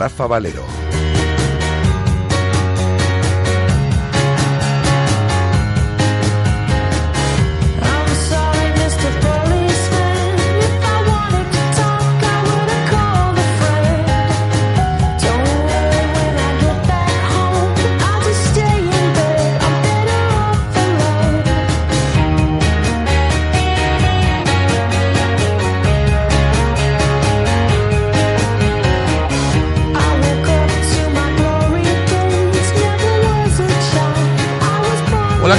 Rafa Valero.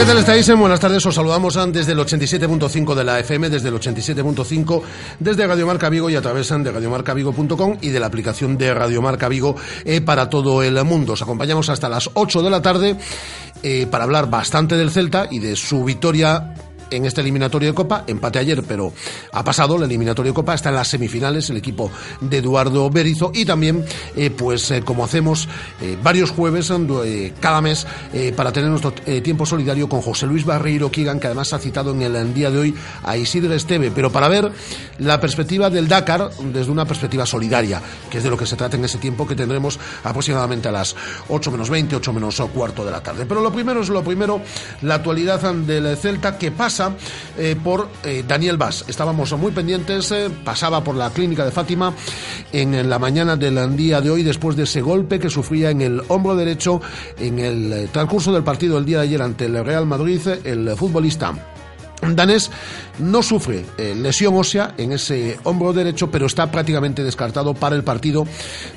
¿Qué tal estáis? Buenas tardes, os saludamos desde el 87.5 de la FM, desde el 87.5, desde Radio Marca Vigo y a través de radiomarcavigo.com y de la aplicación de Radio Marca Vigo eh, para todo el mundo. Os acompañamos hasta las 8 de la tarde eh, para hablar bastante del Celta y de su victoria en esta eliminatoria de Copa, empate ayer, pero ha pasado la eliminatoria de Copa, está en las semifinales el equipo de Eduardo Berizo y también, eh, pues eh, como hacemos eh, varios jueves cada mes para tener nuestro tiempo solidario con José Luis Barreiro Kigan, que además ha citado en el día de hoy a Isidro Esteve, pero para ver la perspectiva del Dakar desde una perspectiva solidaria, que es de lo que se trata en ese tiempo que tendremos aproximadamente a las 8 menos 20, 8 menos cuarto de la tarde. Pero lo primero es lo primero, la actualidad del Celta que pasa eh, por eh, Daniel Vaz. Estábamos muy pendientes, eh, pasaba por la clínica de Fátima en la mañana del día de hoy después de ese golpe que sufría en el hombro derecho en el transcurso del partido el día de ayer ante el Real Madrid, el futbolista danés no sufre lesión ósea en ese hombro derecho, pero está prácticamente descartado para el partido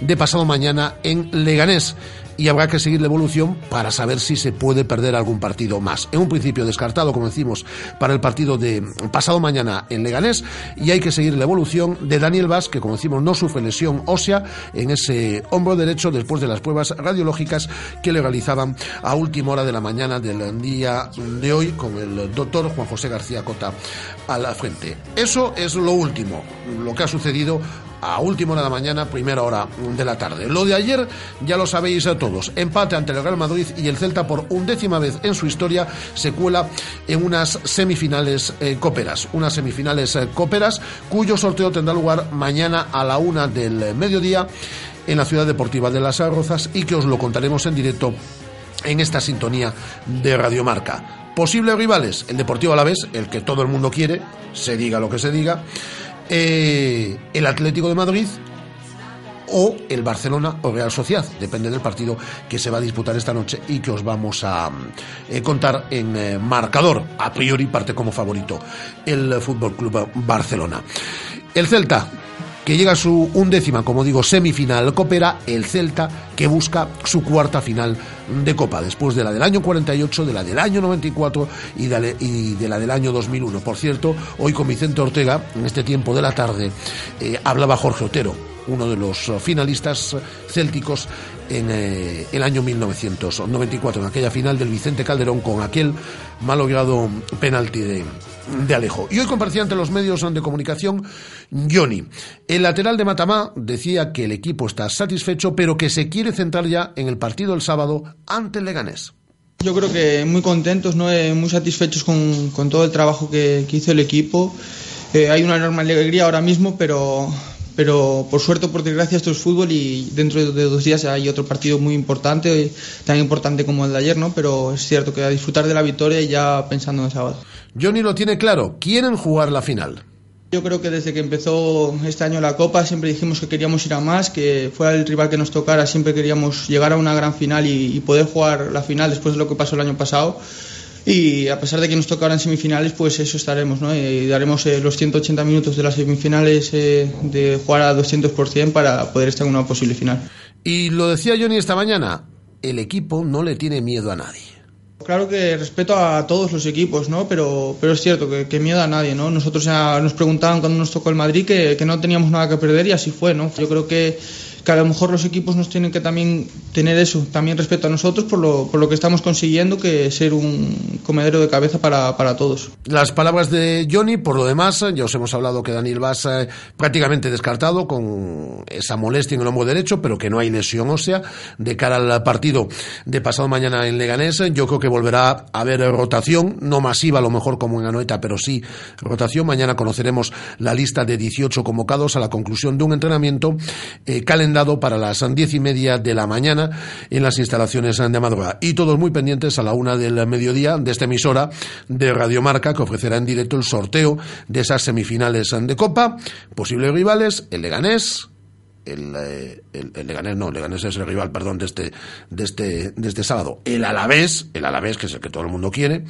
de pasado mañana en Leganés y habrá que seguir la evolución para saber si se puede perder algún partido más. En un principio descartado, como decimos, para el partido de pasado mañana en Leganés y hay que seguir la evolución de Daniel Vaz, que como decimos no sufre lesión ósea en ese hombro derecho después de las pruebas radiológicas que le realizaban a última hora de la mañana del día de hoy con el doctor Juan José García Cota a la frente. Eso es lo último, lo que ha sucedido a última hora de la mañana, primera hora de la tarde. Lo de ayer ya lo sabéis a todos. Empate ante el Real Madrid y el Celta por undécima vez en su historia se cuela en unas semifinales eh. Unas semifinales eh, cuyo sorteo tendrá lugar mañana a la una del mediodía en la ciudad deportiva de Las Arrozas y que os lo contaremos en directo en esta sintonía de Radiomarca. Posibles rivales, el Deportivo Alavés, el que todo el mundo quiere, se diga lo que se diga eh, el Atlético de Madrid o el Barcelona o Real Sociedad, depende del partido que se va a disputar esta noche y que os vamos a eh, contar en eh, marcador. A priori parte como favorito el Fútbol Club Barcelona. El Celta que llega a su undécima, como digo, semifinal coopera el Celta que busca su cuarta final de Copa, después de la del año 48, de la del año 94 y de, y de la del año 2001. Por cierto, hoy con Vicente Ortega, en este tiempo de la tarde, eh, hablaba Jorge Otero, uno de los finalistas célticos en eh, el año 1994, en aquella final del Vicente Calderón con aquel malogrado penalti de, de Alejo. Y hoy comparecía ante los medios de comunicación Johnny. El lateral de Matamá decía que el equipo está satisfecho, pero que se quiere centrar ya en el partido del sábado ante el Leganés. Yo creo que muy contentos, ¿no? Eh, muy satisfechos con, con, todo el trabajo que, hizo el equipo. Eh, hay una enorme alegría ahora mismo, pero, pero por suerte o por desgracia esto es fútbol y dentro de dos días hay otro partido muy importante, tan importante como el de ayer, ¿no? Pero es cierto que a disfrutar de la victoria y ya pensando en el sábado. Johnny lo tiene claro, quieren jugar la final. Yo creo que desde que empezó este año la Copa siempre dijimos que queríamos ir a más, que fuera el rival que nos tocara, siempre queríamos llegar a una gran final y, poder jugar la final después de lo que pasó el año pasado. Y a pesar de que nos tocaran semifinales, pues eso estaremos, ¿no? Y daremos eh, los 180 minutos de las semifinales eh, de jugar a 200% para poder estar en una posible final. Y lo decía Johnny esta mañana, el equipo no le tiene miedo a nadie Claro que respeto a todos los equipos, ¿no? Pero, pero es cierto que, que miedo a nadie, ¿no? Nosotros ya nos preguntaban cuando nos tocó el Madrid que, que no teníamos nada que perder y así fue, ¿no? Yo creo que que a lo mejor los equipos nos tienen que también tener eso, también respeto a nosotros por lo, por lo que estamos consiguiendo, que ser un comedero de cabeza para, para todos. Las palabras de Johnny, por lo demás, ya os hemos hablado que Daniel Vaz prácticamente descartado con esa molestia en el hombro derecho, pero que no hay lesión ósea de cara al partido de pasado mañana en Leganés. Yo creo que volverá a haber rotación, no masiva a lo mejor como en Anoeta, pero sí rotación. Mañana conoceremos la lista de 18 convocados a la conclusión de un entrenamiento eh, dado para las diez y media de la mañana en las instalaciones de madrugada. Y todos muy pendientes a la una del mediodía de esta emisora de Radiomarca que ofrecerá en directo el sorteo de esas semifinales de Copa. Posibles rivales, el Leganés, el, eh, el, el, Leganés no, el Leganés es el rival, perdón, de este, de este, de este sábado. El Alavés, el Alavés, que es el que todo el mundo quiere,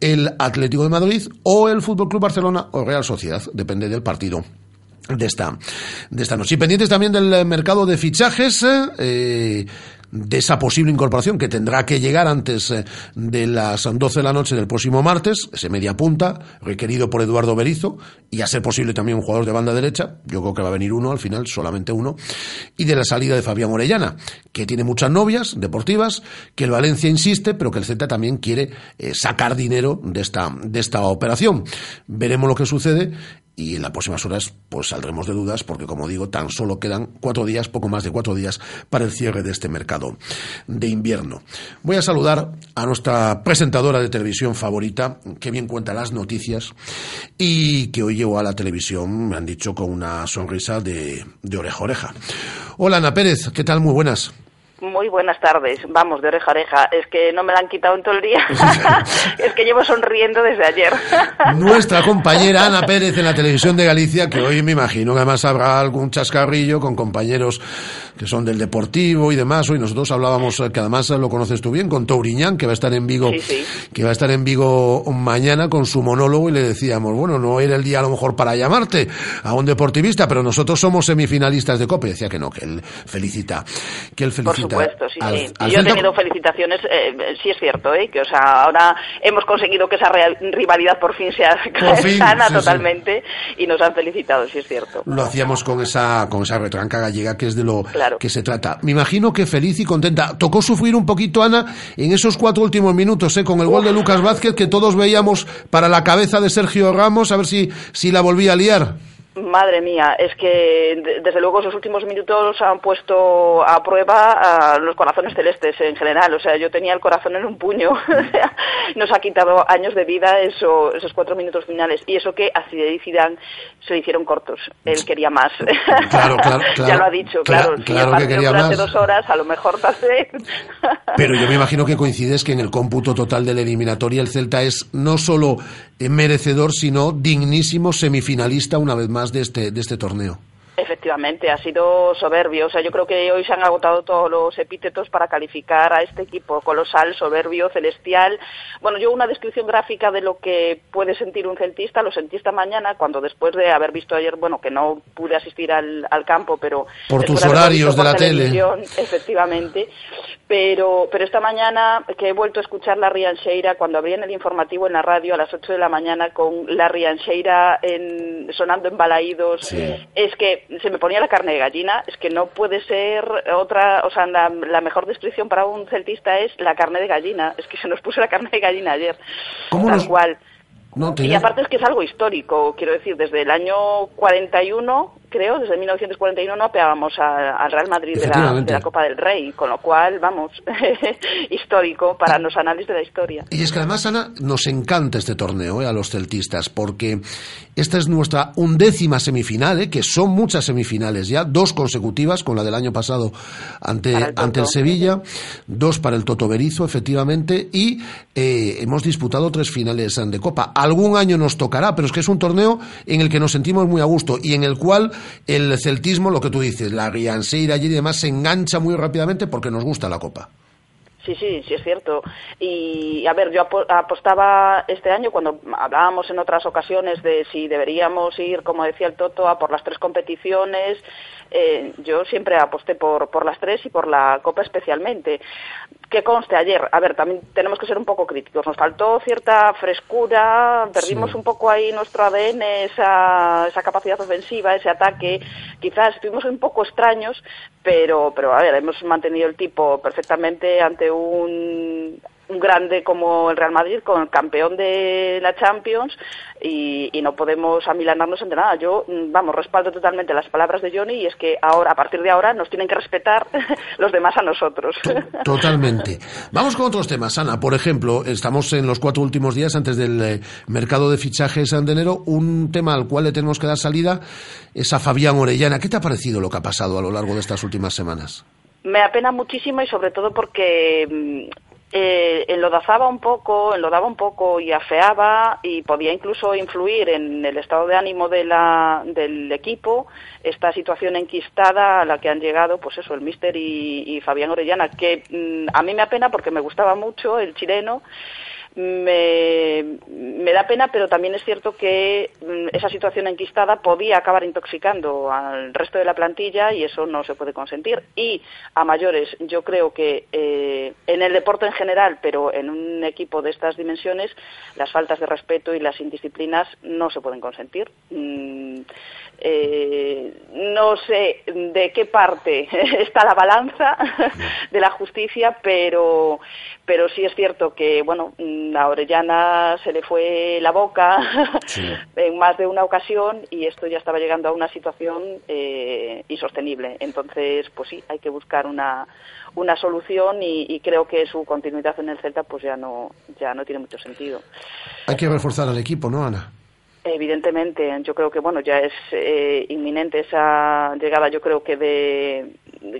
el Atlético de Madrid o el Fútbol Club Barcelona o Real Sociedad, depende del partido de esta, de esta noche. Y pendientes también del mercado de fichajes, eh, de esa posible incorporación que tendrá que llegar antes eh, de las 12 de la noche del próximo martes, ese media punta, requerido por Eduardo Berizo, y a ser posible también un jugador de banda derecha, yo creo que va a venir uno al final, solamente uno, y de la salida de Fabián Orellana, que tiene muchas novias deportivas, que el Valencia insiste, pero que el Z también quiere eh, sacar dinero de esta, de esta operación. Veremos lo que sucede y en las próximas horas pues saldremos de dudas porque como digo tan solo quedan cuatro días poco más de cuatro días para el cierre de este mercado de invierno. Voy a saludar a nuestra presentadora de televisión favorita que bien cuenta las noticias y que hoy llegó a la televisión me han dicho con una sonrisa de, de oreja a oreja. Hola Ana Pérez qué tal muy buenas muy buenas tardes. Vamos, de oreja a oreja. Es que no me la han quitado en todo el día. es que llevo sonriendo desde ayer. Nuestra compañera Ana Pérez en la televisión de Galicia, que hoy me imagino que además habrá algún chascarrillo con compañeros que son del Deportivo y demás. Hoy nosotros hablábamos, que además lo conoces tú bien, con Touriñán, que va a estar en Vigo, que va a estar en Vigo mañana con su monólogo y le decíamos, bueno, no era el día a lo mejor para llamarte a un deportivista, pero nosotros somos semifinalistas de Copa. Y decía que no, que él felicita, que él felicita supuesto, sí, sí. Yo he tenido felicitaciones, eh, sí es cierto, ¿eh? que o sea, ahora hemos conseguido que esa rivalidad por fin sea sana totalmente y nos han felicitado, sí es cierto. Lo hacíamos con esa con esa retranca gallega que es de lo que se trata. Me imagino que feliz y contenta. Tocó sufrir un poquito, Ana, en esos cuatro últimos minutos, ¿eh? con el gol de Lucas Vázquez que todos veíamos para la cabeza de Sergio Ramos, a ver si, si la volvía a liar. Madre mía, es que desde luego esos últimos minutos han puesto a prueba a los corazones celestes en general. O sea, yo tenía el corazón en un puño. Nos ha quitado años de vida eso, esos cuatro minutos finales. Y eso que a Zinedine Zidane se hicieron cortos. Él quería más. Claro, claro, ya lo ha dicho, claro. Claro, que quería más. dos horas, a lo mejor Pero yo me imagino que coincides que en el cómputo total de la eliminatoria el Celta es no solo merecedor, sino dignísimo semifinalista una vez más de este, de este torneo. Efectivamente, ha sido soberbio. O sea, yo creo que hoy se han agotado todos los epítetos para calificar a este equipo colosal, soberbio, celestial. Bueno, yo una descripción gráfica de lo que puede sentir un celtista, lo sentí esta mañana cuando después de haber visto ayer, bueno, que no pude asistir al, al campo, pero... Por tus horarios de la tele. Efectivamente. Pero, pero esta mañana que he vuelto a escuchar la Riancheira cuando abrían el informativo en la radio a las 8 de la mañana con la Riancheira en, sonando en balaídos, es que se me ponía la carne de gallina, es que no puede ser otra, o sea, la, mejor descripción para un celtista es la carne de gallina, es que se nos puso la carne de gallina ayer, ¿Cómo tal cual. y aparte es que es algo histórico, quiero decir, desde el año 41 creo, desde 1941 no pegábamos al Real Madrid de la, Copa del Rey, con lo cual, vamos, histórico para los análisis de la historia. Y es que además, Ana, nos encanta este torneo eh, a los celtistas, porque esta es nuestra undécima semifinal, eh, que son muchas semifinales ya, dos consecutivas, con la del año pasado ante, el, ante el Sevilla, dos para el Toto Berizo, efectivamente, y eh, hemos disputado tres finales de Copa. Algún año nos tocará, pero es que es un torneo en el que nos sentimos muy a gusto y en el cual el celtismo, lo que tú dices, la Rianseira y demás, se engancha muy rápidamente porque nos gusta la Copa. Sí, sí, sí es cierto. Y a ver, yo apostaba este año cuando hablábamos en otras ocasiones de si deberíamos ir, como decía el Toto, a por las tres competiciones. Eh, yo siempre aposté por, por las tres y por la Copa especialmente. que conste ayer, a ver, también tenemos que ser un poco críticos. Nos faltó cierta frescura, perdimos un poco ahí nuestro ADN, esa, esa capacidad ofensiva, ese ataque. Quizás estuvimos un poco extraños, pero, pero a ver, hemos mantenido el tipo perfectamente ante un un grande como el Real Madrid, con el campeón de la Champions, y, no podemos amilanarnos ante nada. Yo, mm, vamos, respaldo totalmente las palabras de Johnny y es que ahora, a partir de ahora, nos tienen que respetar los demás a nosotros. Totalmente. Vamos con otros temas, Ana. Por ejemplo, estamos en los cuatro últimos días antes del eh, mercado de fichajes de enero. Un tema al cual le tenemos que dar salida es a Fabián Orellana. ¿Qué te ha parecido lo que ha pasado a lo largo de estas últimas semanas? Me apena muchísimo y sobre todo porque mm, eh, enlodazaba un poco, enlodaba un poco y afeaba y podía incluso influir en el estado de ánimo de la, del equipo esta situación enquistada a la que han llegado, pues eso, el Mister y, Fabián Orellana, que mm, a mí me apena porque me gustaba mucho el chileno me, da pena, pero también es cierto que mm, esa situación enquistada podía acabar intoxicando al resto de la plantilla y eso no se puede consentir. Y a mayores, yo creo que eh, en el deporte en general, pero en un equipo de estas dimensiones, las faltas de respeto y las indisciplinas no se pueden consentir. Mm, eh, no sé de qué parte está la balanza de la justicia, pero, pero sí es cierto que, bueno, a Orellana se le fue la boca en más de una ocasión y esto ya estaba llegando a una situación eh, insostenible. Entonces, pues sí, hay que buscar una, una solución y, creo que su continuidad en el Celta pues ya no, ya no tiene mucho sentido. Hay que reforzar al equipo, ¿no, Ana? Evidentemente, yo creo que bueno ya es eh, inminente esa llegada. Yo creo que de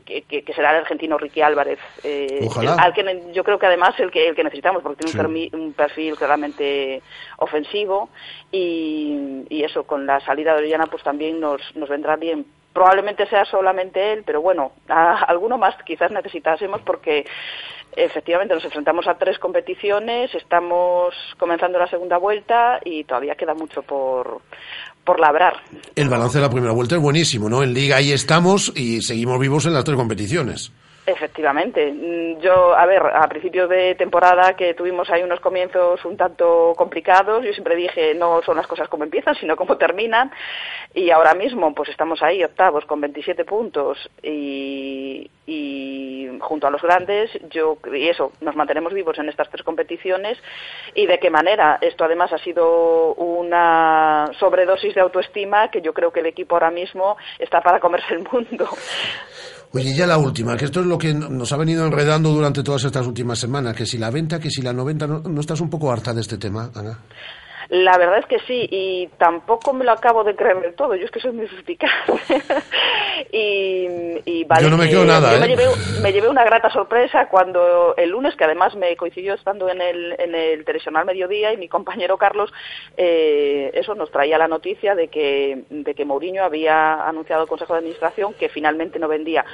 que, será el argentino Ricky Álvarez, eh, al que yo creo que además el que el que necesitamos porque tiene un, perfil, claramente ofensivo y, y, eso con la salida de Orellana pues también nos nos vendrá bien probablemente sea solamente él, pero bueno, alguno más quizás necesitásemos porque efectivamente nos enfrentamos a tres competiciones, estamos comenzando la segunda vuelta y todavía queda mucho por, por labrar. El balance de la primera vuelta es buenísimo, ¿no? En liga ahí estamos y seguimos vivos en las tres competiciones. Efectivamente. Mm, yo, a ver, a principio de temporada que tuvimos ahí unos comienzos un tanto complicados, yo siempre dije no son las cosas como empiezan, sino como terminan. Y ahora mismo, pues estamos ahí octavos con 27 puntos y, y junto a los grandes, yo y eso, nos mantenemos vivos en estas tres competiciones. ¿Y de qué manera? Esto además ha sido una sobredosis de autoestima que yo creo que el equipo ahora mismo está para comerse el mundo. Oye, ya la última, que esto es lo que nos ha venido enredando durante todas estas últimas semanas, que si la venta, que si la no venta, ¿no, estás un poco harta de este tema, Ana? La verdad es que sí, y tampoco me lo acabo de creer del todo. Yo es que soy muy suspicaz. y, y vale, yo no me quedo nada. Yo ¿eh? me, llevé, me, llevé, una grata sorpresa cuando el lunes, que además me coincidió estando en el, en el telesional mediodía, y mi compañero Carlos, eh, eso nos traía la noticia de que, de que Mourinho había anunciado al Consejo de Administración que finalmente no vendía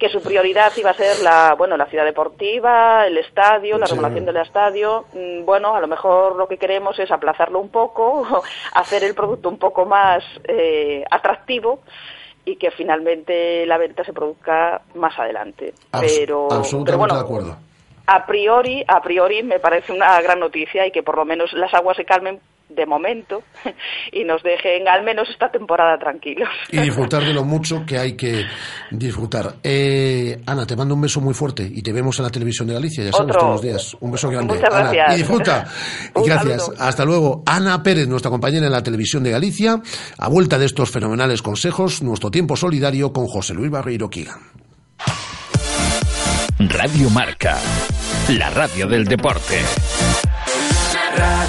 que su prioridad iba a ser la, bueno, la ciudad deportiva, el estadio, la remodelación del estadio. Mm, bueno, a lo mejor lo que queremos es aplazarlo un poco, hacer el producto un poco más eh, atractivo y que finalmente la venta se produzca más adelante. pero, absolutamente bueno, de acuerdo. A priori, a priori me parece una gran noticia y que por lo menos las aguas se calmen de momento y nos dejen al menos esta temporada tranquilos. Y disfrutar de lo mucho que hay que disfrutar. Eh, Ana, te mando un beso muy fuerte y te vemos en la televisión de Galicia, ya sabes, todos los días. Un beso grande. Muchas gracias. y disfruta. y gracias. Hasta luego. Ana Pérez, nuestra compañera en la televisión de Galicia, a vuelta de estos fenomenales consejos, nuestro tiempo solidario con José Luis Barreiro Quigan. Radio Marca, la radio del deporte.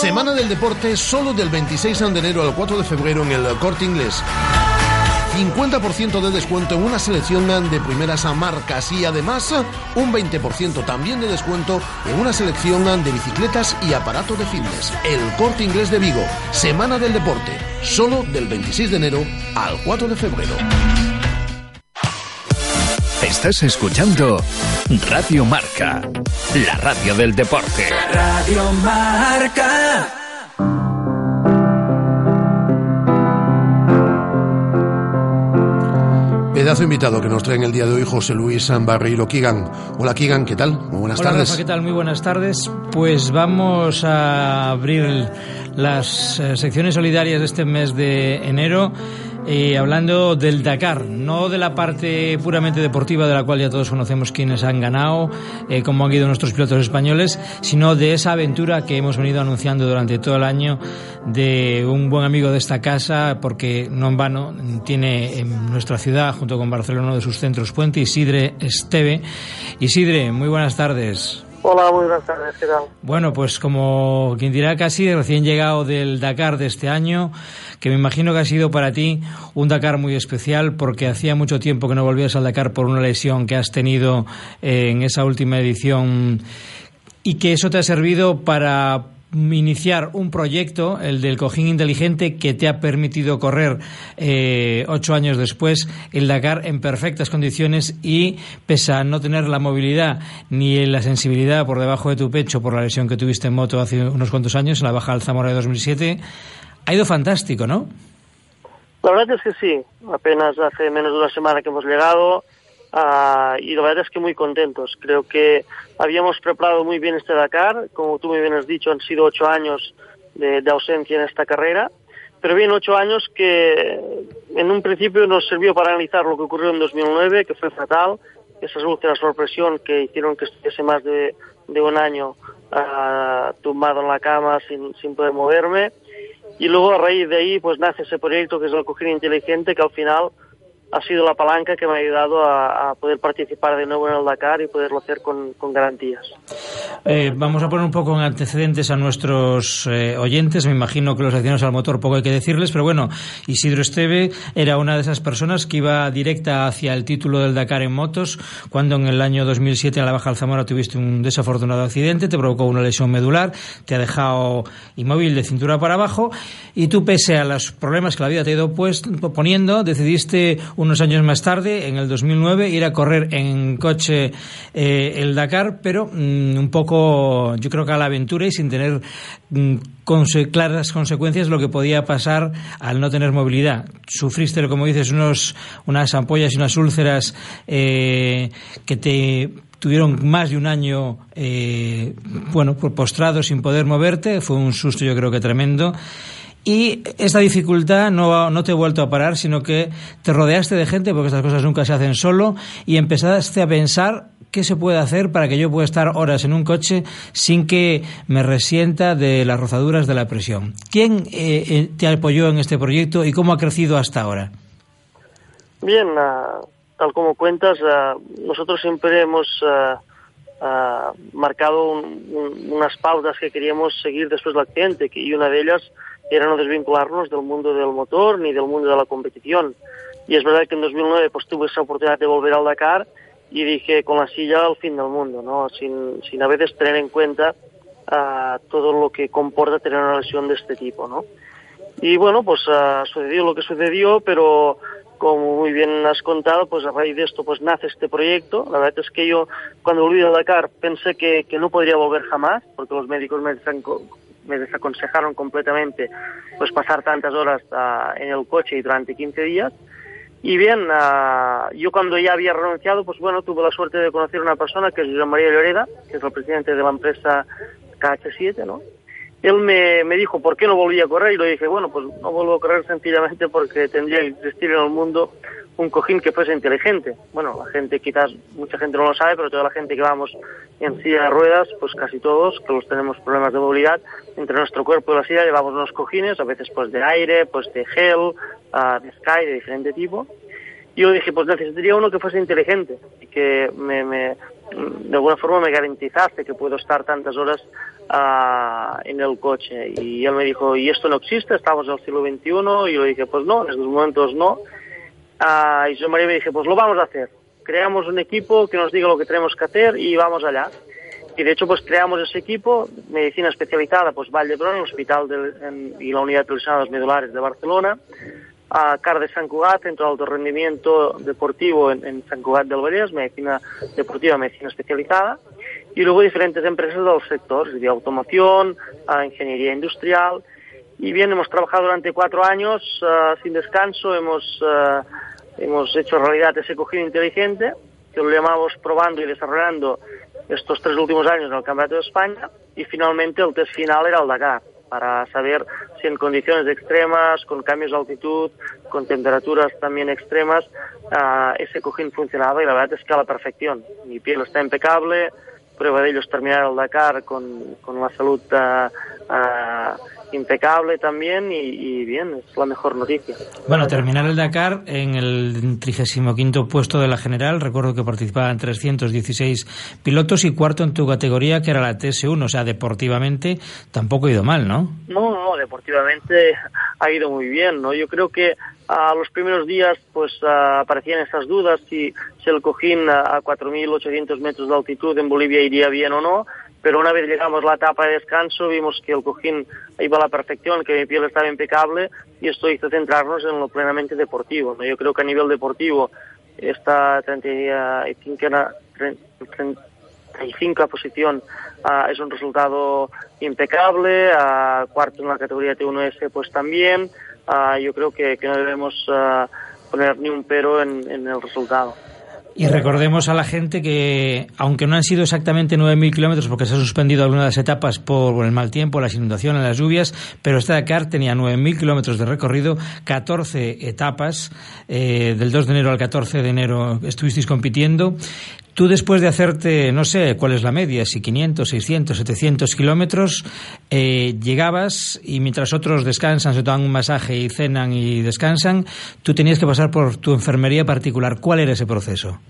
Semana del deporte solo del 26 de enero al 4 de febrero en el Corte Inglés. 50% de descuento en una selección de primeras marcas y además un 20% también de descuento en una selección de bicicletas y aparato de fitness. El Corte Inglés de Vigo, Semana del Deporte, solo del 26 de enero al 4 de febrero. Estás escuchando Radio Marca, la radio del deporte. Radio Marca. Pedazo invitado que nos traen el día de hoy José Luis Barreiro Kigan. Hola Kigan, ¿qué tal? Muy buenas Hola, tardes. Rafa, ¿qué tal? Muy buenas tardes. Pues vamos a abrir las eh, secciones solidarias de este mes de enero eh, hablando del Dakar, no de la parte puramente deportiva de la cual ya todos conocemos quienes han ganado, eh, cómo han ido nuestros pilotos españoles, sino de esa aventura que hemos venido anunciando durante todo el año de un buen amigo de esta casa, porque no en vano tiene en nuestra ciudad, junto con Barcelona, uno de sus centros puente, Isidre Esteve. Isidre, muy buenas tardes. Hola, muy buenas tardes, ¿qué tal? Bueno, pues como quien dirá casi recién llegado del Dakar de este año, que me imagino que ha sido para ti un Dakar muy especial porque hacía mucho tiempo que no volvías al Dakar por una lesión que has tenido eh, en esa última edición y que eso te ha servido para iniciar un proyecto, el del cojín inteligente, que te ha permitido correr eh, ocho años después el Dakar en perfectas condiciones y pese a no tener la movilidad ni la sensibilidad por debajo de tu pecho por la lesión que tuviste en moto hace unos cuantos años, en la baja del Zamora de 2007, ha ido fantástico, ¿no? La verdad es que sí, apenas hace menos de una semana que hemos llegado uh, y la verdad es que muy contentos. Creo que habíamos preparado muy bien este Dakar, como tú muy bien has dicho, han sido ocho años de, ausencia en esta carrera, pero bien ocho años que en un principio nos sirvió para analizar lo que ocurrió en 2009, que fue fatal, esas úlceras por presión que hicieron que estuviese más de, de un año uh, tumbado en la cama sin, sin poder moverme. Y luego a raíz de ahí pues nace ese proyecto que es el cojín inteligente que al final ha sido la palanca que me ha ayudado a, a, poder participar de nuevo en el Dakar y poderlo hacer con, con garantías. Eh, vamos a poner un poco en antecedentes a nuestros eh, oyentes. Me imagino que los aficionados al motor poco hay que decirles, pero bueno, Isidro Esteve era una de esas personas que iba directa hacia el título del Dakar en motos cuando en el año 2007 en la Baja Alzamora tuviste un desafortunado accidente, te provocó una lesión medular, te ha dejado inmóvil de cintura para abajo y tú, pese a los problemas que la vida te ha ido pues, poniendo, decidiste unos años más tarde, en el 2009, ir a correr en coche eh, el Dakar, pero mmm, un poco, yo creo que a la aventura y sin tener conse claras consecuencias lo que podía pasar al no tener movilidad. Sufriste, como dices, unos, unas ampollas y unas úlceras eh, que te tuvieron más de un año eh, bueno postrado sin poder moverte fue un susto yo creo que tremendo y esta dificultad no, no te he vuelto a parar, sino que te rodeaste de gente, porque estas cosas nunca se hacen solo, y empezaste a pensar qué se puede hacer para que yo pueda estar horas en un coche sin que me resienta de las rozaduras de la presión. ¿Quién eh, te apoyó en este proyecto y cómo ha crecido hasta ahora? Bien, uh, tal como cuentas, uh, nosotros siempre hemos uh, marcado un, un, unas pautas que queríamos seguir después del accidente, y una de ellas era no desvincularnos del mundo del motor ni del mundo de la competición. Y es verdad que en 2009 pues tuve esa oportunidad de volver al Dakar y dije con la silla al fin del mundo, ¿no? Sin, sin a veces tener en cuenta uh, todo lo que comporta tener una lesión de este tipo, ¿no? Y bueno, pues uh, sucedió lo que sucedió, pero como muy bien has contado, pues a raíz de esto pues nace este proyecto. La verdad es que yo cuando volví al Dakar pensé que, que no podría volver jamás, porque los médicos me decían me desaconsejaron completamente pues pasar tantas horas uh, en el coche y durante 15 días. Y bien, uh, yo cuando ya había renunciado, pues bueno, tuve la suerte de conocer una persona que es José María Lloreda, que es el presidente de la empresa KH7, ¿no? Él me, me dijo, ¿por qué no volví a correr? Y le dije, bueno, pues no vuelvo a correr sencillamente porque tendría que existir en el mundo un cojín que fuese inteligente. Bueno, la gente quizás, mucha gente no lo sabe, pero toda la gente que vamos en silla de ruedas, pues casi todos, que los tenemos problemas de movilidad, entre nuestro cuerpo y la silla llevamos unos cojines, a veces pues de aire, pues de gel, uh, de sky, de diferente tipo. Y yo dije, pues necesitaría uno que fuese inteligente y que me, me de alguna forma me garantizaste que puedo estar tantas horas uh, en el coche. Y él me dijo, ¿y esto no existe? Estamos en el siglo XXI. Y yo dije, pues no, en estos momentos no. Uh, y yo María me dije, pues lo vamos a hacer. Creamos un equipo que nos diga lo que tenemos que hacer y vamos allá. Y de hecho, pues creamos ese equipo, medicina especializada, pues Vall d'Hebron, el Hospital en, y la Unidad de Lesionados Medulares de Barcelona, a CAR de Sant Cugat, Centro de Alto Rendimiento Deportivo en, en Sant Cugat del Vallès, medicina deportiva, medicina especializada, y luego diferentes empresas del sector, de automoción, a ingeniería industrial, y bien, hemos trabajado durante cuatro años uh, sin descanso, hemos, uh, hemos hecho realidad ese cogido inteligente, que lo llamamos probando y desarrollando estos tres últimos años en el Campeonato de España, y finalmente el test final era el Dakar, para saber si en condiciones extremas, con cambios de altitud, con temperaturas también extremas, uh, ese cojín funcionaba y la verdad es que a la perfección. Mi piel está impecable, prueba de ello es terminar el Dakar con, con la salud uh, uh, impecable también y, y, bien, es la mejor noticia. Bueno, terminar el Dakar en el 35 puesto de la general, recuerdo que participaban 316 pilotos y cuarto en tu categoría que era la TS1, o sea, deportivamente tampoco ha ido mal, ¿no? No, no, deportivamente ha ido muy bien, ¿no? Yo creo que a los primeros días pues uh, aparecían esas dudas si, si el cojín a, a 4.800 metros de altitud en Bolivia iría bien o no, pero una vez llegamos a la etapa de descanso vimos que el cojín iba a la perfección, que mi piel estaba impecable y esto hizo centrarnos en lo plenamente deportivo. Yo creo que a nivel deportivo esta 35, 35 posición uh, es un resultado impecable, uh, cuarto en la categoría T1S pues también, uh, yo creo que, que no debemos poner ni un pero en el resultado. Y recordemos a la gente que, aunque no han sido exactamente 9.000 kilómetros, porque se han suspendido algunas de las etapas por el mal tiempo, las inundaciones, las lluvias, pero este Dakar tenía 9.000 kilómetros de recorrido, 14 etapas. Eh, del 2 de enero al 14 de enero estuvisteis compitiendo. Tú después de hacerte, no sé cuál es la media, si 500, 600, 700 kilómetros, eh, llegabas y mientras otros descansan, se toman un masaje y cenan y descansan, tú tenías que pasar por tu enfermería particular. ¿Cuál era ese proceso?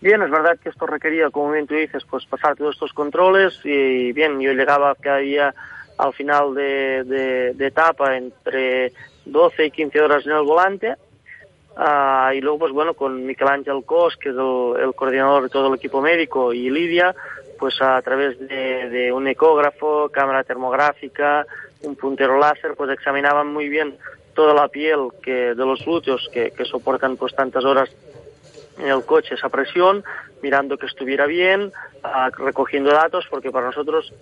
Bien, es verdad que esto requería, como bien tú dices, pues pasar todos estos controles y bien, yo llegaba cada día al final de, de, etapa entre 12 y 15 horas en el volante Uh, y luego, pues bueno, con Miquel Ángel Cos, que es el, coordinador de todo el equipo médico, y Lidia, pues a través de, de, un ecógrafo, cámara termográfica, un puntero láser, pues examinaban muy bien toda la piel que, de los glúteos que, que soportan pues tantas horas en el coche esa presión, mirando que estuviera bien, uh, recogiendo datos, porque para nosotros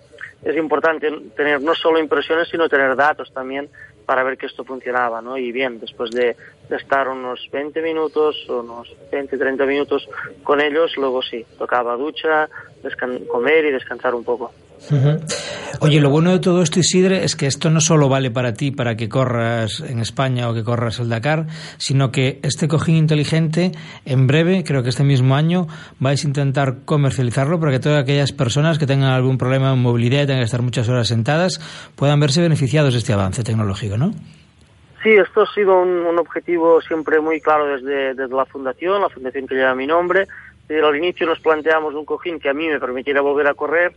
es importante tener no solo impresiones, sino tener datos también para ver que esto funcionaba, ¿no? Y bien, después de, estar unos 20 minutos, unos 20, 30 minutos con ellos, luego sí, tocaba ducha, comer y descansar un poco. Uh. Oye, lo bueno de todo esto, Isidre, es que esto no solo vale para ti, para que corras en España o que corras el Dakar, sino que este cojín inteligente, en breve, creo que este mismo año, vais a intentar comercializarlo para que todas aquellas personas que tengan algún problema en movilidad y tengan que estar muchas horas sentadas puedan verse beneficiados de este avance tecnológico, ¿no? Sí, esto ha sido un, objetivo siempre muy claro desde, la fundación, la fundación que lleva mi nombre. Desde el inicio nos planteamos un cojín que a mí me permitiera volver a correr,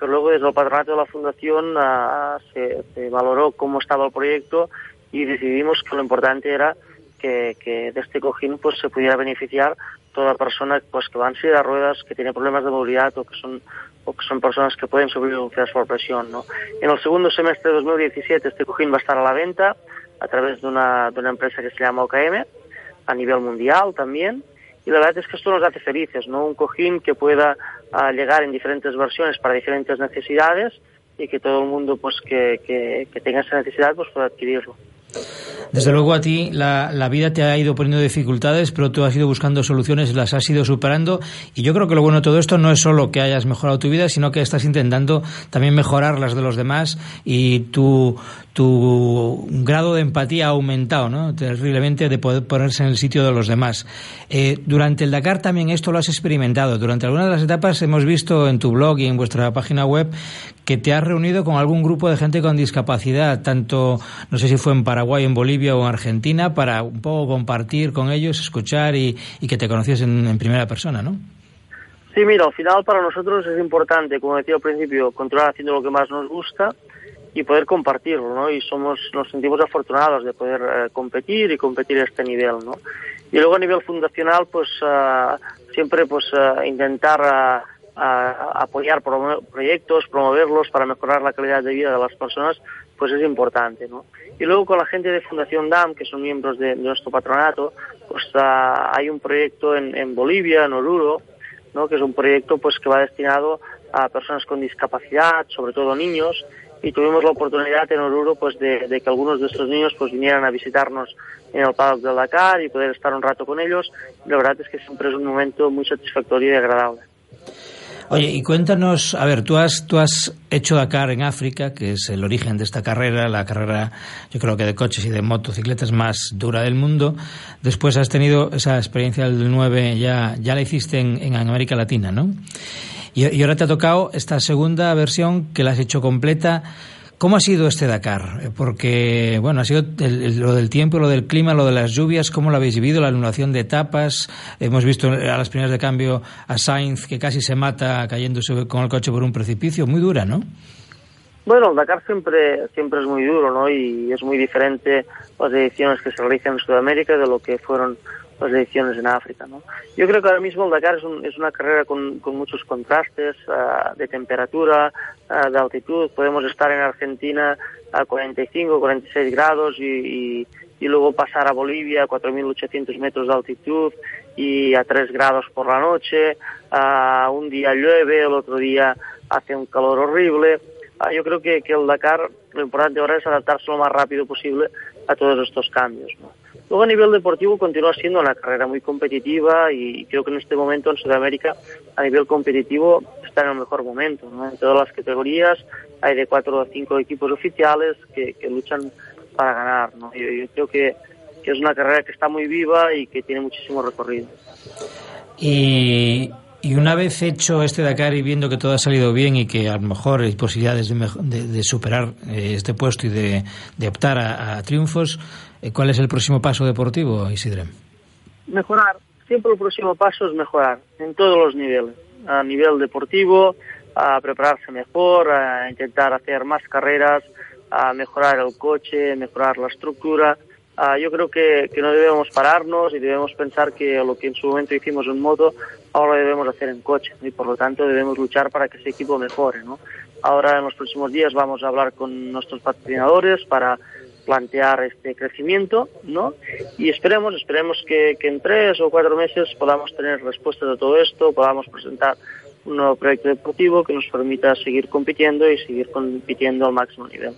pero luego desde el patronato de la fundación uh, se, se, valoró cómo estaba el proyecto y decidimos que lo importante era que, que de este cojín pues se pudiera beneficiar toda persona pues que va en silla de ruedas, que tiene problemas de movilidad o que son o que son personas que pueden un por presión. ¿no? En el segundo semestre de 2017 este cojín va a estar a la venta a través de una, de una empresa que se llama OKM a nivel mundial también y la verdad es que esto nos hace felices, ¿no? Un cojín que pueda uh, llegar en diferentes versiones para diferentes necesidades y que todo el mundo pues que, que, que tenga esa necesidad pues pueda adquirirlo. Desde luego a ti la, la, vida te ha ido poniendo dificultades, pero tú has ido buscando soluciones, las has ido superando. Y yo creo que lo bueno de todo esto no es solo que hayas mejorado tu vida, sino que estás intentando también mejorar las de los demás y tu, tu grado de empatía ha aumentado, ¿no? Terriblemente de poder ponerse en el sitio de los demás. Eh, durante el Dakar también esto lo has experimentado. Durante algunas de las etapas hemos visto en tu blog y en vuestra página web que te has reunido con algún grupo de gente con discapacidad, tanto, no sé si fue en Paraguay, en Bolivia o en Argentina, para un poco compartir con ellos, escuchar y, que te conociesen en primera persona, ¿no? Sí, mira, al final para nosotros es importante, como decía al principio, continuar haciendo lo que más nos gusta y poder compartirlo, ¿no? Y somos, nos sentimos afortunados de poder eh, competir y competir a este nivel, ¿no? Y luego a nivel fundacional, pues uh, siempre pues uh, intentar uh, apoyar proyectos, promoverlos para mejorar la calidad de vida de las personas, pues es importante, ¿no? Y luego con la gente de Fundación DAM, que son miembros de, nuestro patronato, pues hay un proyecto en, en Bolivia, en Oruro, ¿no? que es un proyecto pues que va destinado a personas con discapacidad, sobre todo niños, y tuvimos la oportunidad en Oruro pues de, de, que algunos de estos niños pues vinieran a visitarnos en el paddock del Dakar y poder estar un rato con ellos. La verdad es que siempre es un momento muy satisfactorio y agradable. Oye, y cuéntanos, a ver, tú has, tú has hecho Dakar en África, que es el origen de esta carrera, la carrera, yo creo que de coches y de motocicletas más dura del mundo. Después has tenido esa experiencia del 9, ya, ya la hiciste en, en América Latina, ¿no? Y, y ahora te ha tocado esta segunda versión que la has hecho completa. ¿Cómo ha sido este Dakar? Porque, bueno, ha sido lo del tiempo, lo del clima, lo de las lluvias, ¿cómo lo habéis vivido? La anulación de etapas. Hemos visto a las primeras de cambio a Sainz que casi se mata cayéndose con el coche por un precipicio. Muy dura, ¿no? Bueno, el Dakar siempre, siempre es muy duro, ¿no? Y es muy diferente las ediciones que se realizan en Sudamérica de lo que fueron las ediciones en África. ¿no? Yo creo que ahora mismo el Dakar es, un, es una carrera con, muchos contrastes uh, de temperatura, uh, de altitud. Podemos estar en Argentina a 45, 46 grados y, y, y luego pasar a Bolivia a 4.800 metros de altitud y a 3 grados por la noche. Uh, un día llueve, el otro día hace un calor horrible. yo creo que, que el Dakar, lo importante ahora es adaptarse lo más rápido posible a todos estos cambios. ¿no? Luego a nivel deportivo continúa siendo una carrera muy competitiva y creo que en este momento en Sudamérica a nivel competitivo está en el mejor momento. ¿no? En todas las categorías hay de cuatro o cinco equipos oficiales que, que luchan para ganar. ¿no? Yo, yo creo que, que, es una carrera que está muy viva y que tiene muchísimo recorrido. Y, y una vez hecho este Dakar y viendo que todo ha salido bien y que a lo mejor hay posibilidades de, de, de superar eh, este puesto y de, de optar a, a triunfos, ¿cuál es el próximo paso deportivo, Isidre? Mejorar. Siempre el próximo paso es mejorar en todos los niveles. A nivel deportivo, a prepararse mejor, a intentar hacer más carreras, a mejorar el coche, mejorar la estructura. Uh, yo creo que, que, no debemos pararnos y debemos pensar que lo que en su momento hicimos en moto, ahora lo debemos hacer en coche y por lo tanto debemos luchar para que ese equipo mejore. ¿no? Ahora en los próximos días vamos a hablar con nuestros patrocinadores para plantear este crecimiento, ¿no? Y esperemos, esperemos que, que en tres o cuatro meses podamos tener respuestas a todo esto, podamos presentar un nuevo proyecto deportivo que nos permita seguir compitiendo y seguir compitiendo al máximo nivel.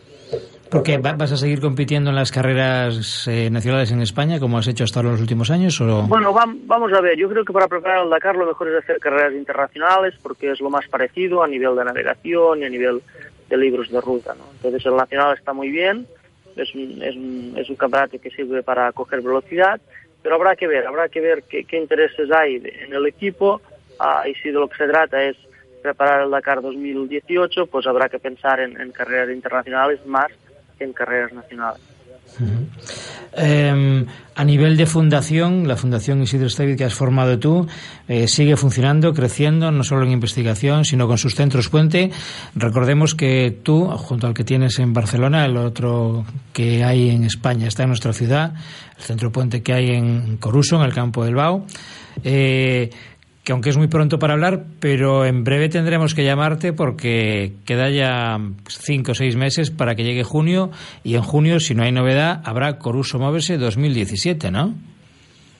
Porque vas a seguir compitiendo en las carreras eh, nacionales en España, como has hecho hasta ahora los últimos años, o bueno, va, vamos a ver. Yo creo que para preparar el Dakar lo mejor es hacer carreras internacionales porque es lo más parecido a nivel de navegación y a nivel de libros de ruta, ¿no? Entonces el nacional está muy bien, es un, es un, es un campeonato que sirve para coger velocidad, pero habrá que ver, habrá que ver qué, qué intereses hay en el equipo uh, y si de lo que se trata es preparar el Dakar 2018, pues habrá que pensar en, en carreras internacionales más en carreras nacionales. Eh, a nivel de fundación, la Fundación Isidro Estevid que has formado tú eh, sigue funcionando, creciendo, no solo en investigación, sino con sus centros puente. Recordemos que tú, junto al que tienes en Barcelona, el otro que hay en España está en nuestra ciudad, el centro puente que hay en Coruso, en el campo del Bau. Eh, que aunque es muy pronto para hablar, pero en breve tendremos que llamarte porque queda ya cinco o seis meses para que llegue junio y en junio, si no hay novedad, habrá Coruso Móvese 2017, ¿no?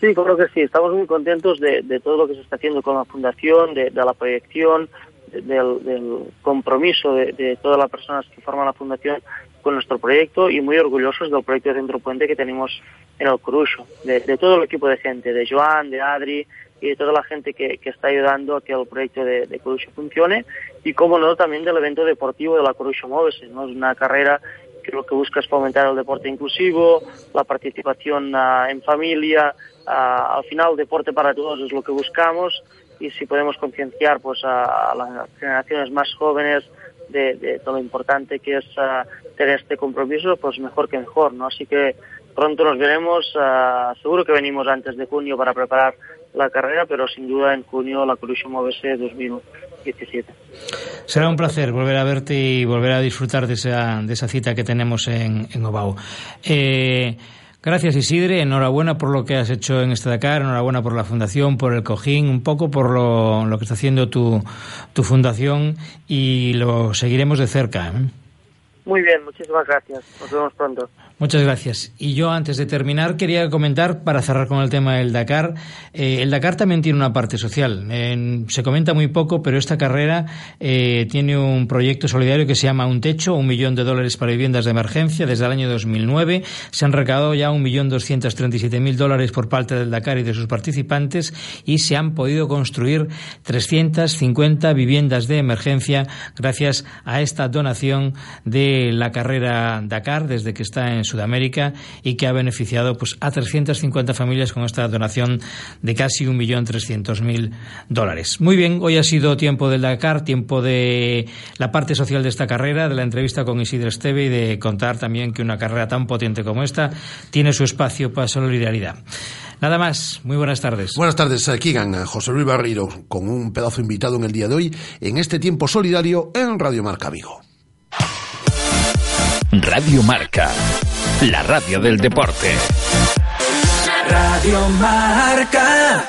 Sí, creo que sí. Estamos muy contentos de, todo lo que se está haciendo con la fundación, de, de la proyección, de, del, del, compromiso de, todas las personas que forman la fundación con nuestro proyecto y muy orgullosos del proyecto de Centro Puente que tenemos en el Corucho, de, todo el equipo de gente, de Joan, de Adri y de toda la gente que, está ayudando a que el proyecto de, de funcione y, como no, también del evento deportivo de la Corucho Móvese. ¿no? Es una carrera que lo que busca es fomentar el deporte inclusivo, la participación uh, en familia, uh, al final deporte para todos es lo que buscamos y si podemos concienciar pues a, las generaciones más jóvenes de, de, lo importante que es uh, tener este compromiso, pues mejor que mejor, ¿no? Así que pronto nos veremos, seguro que venimos antes de junio para preparar la carrera, pero sin duda en junio la Corucho Móvese 2017. Será un placer volver a verte y volver a disfrutar de esa, de esa cita que tenemos en, en Obao. Eh, gracias Isidre, enhorabuena por lo que has hecho en este Dakar, enhorabuena por la fundación, por el cojín, un poco por lo, lo que está haciendo tu, tu fundación y lo seguiremos de cerca. ¿eh? Muy bien, muchísimas gracias. Nos vemos pronto. Muchas gracias. Y yo, antes de terminar, quería comentar, para cerrar con el tema del Dakar, eh, el Dakar también tiene una parte social. se comenta muy poco, pero esta carrera eh, tiene un proyecto solidario que se llama Un Techo, un millón de dólares para viviendas de emergencia. Desde el año 2009 se han recaudado ya un millón doscientos treinta y siete mil dólares por parte del Dakar y de sus participantes y se han podido construir 350 viviendas de emergencia gracias a esta donación de la carrera Dakar desde que está en Sudamérica y que ha beneficiado pues, a 350 familias con esta donación de casi 1.300.000 dólares. Muy bien, hoy ha sido tiempo del Dakar, tiempo de la parte social de esta carrera, de la entrevista con Isidro Esteve y de contar también que una carrera tan potente como esta tiene su espacio para solidaridad. Nada más, muy buenas tardes. Buenas tardes, Kigan, José Luis Barreiro, con un pedazo invitado en el día de hoy en este tiempo solidario en Radio Marca Vigo. Radio Marca, la radio del deporte. Radio Marca.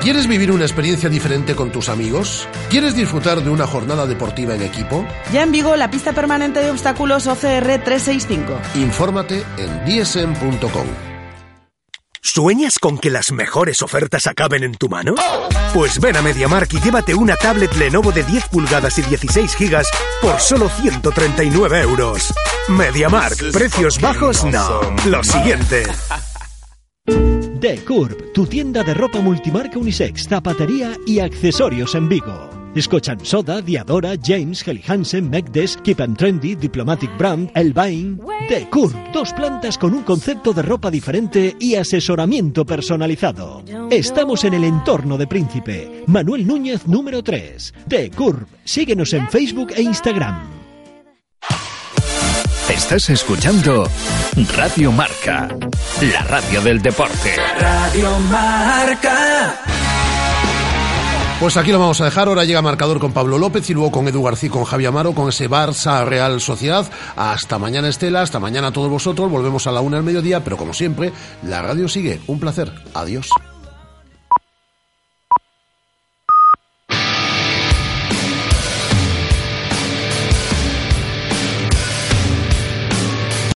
¿Quieres vivir una experiencia diferente con tus amigos? ¿Quieres disfrutar de una jornada deportiva en equipo? Ya en Vigo, la pista permanente de obstáculos OCR 365. Infórmate en dsm.com. ¿Sueñas con que las mejores ofertas acaben en tu mano? Pues ven a MediaMark y llévate una tablet Lenovo de 10 pulgadas y 16 gigas por solo 139 euros. MediaMark, precios bajos no. Lo siguiente. The Curb, tu tienda de ropa multimarca unisex, zapatería y accesorios en Vigo. Escuchan Soda, Diadora, James, Helly Hansen, Megdes, Keep and Trendy, Diplomatic Brand, Elvain. The Curve, dos plantas con un concepto de ropa diferente y asesoramiento personalizado. Estamos en el entorno de Príncipe. Manuel Núñez, número 3. The Curve, síguenos en Facebook e Instagram. Estás escuchando Radio Marca, la radio del deporte. Radio Marca. Pues aquí lo vamos a dejar. Ahora llega marcador con Pablo López y luego con Edu García, con Javi Amaro, con ese Barça Real Sociedad. Hasta mañana, Estela. Hasta mañana a todos vosotros. Volvemos a la una al mediodía, pero como siempre, la radio sigue. Un placer. Adiós.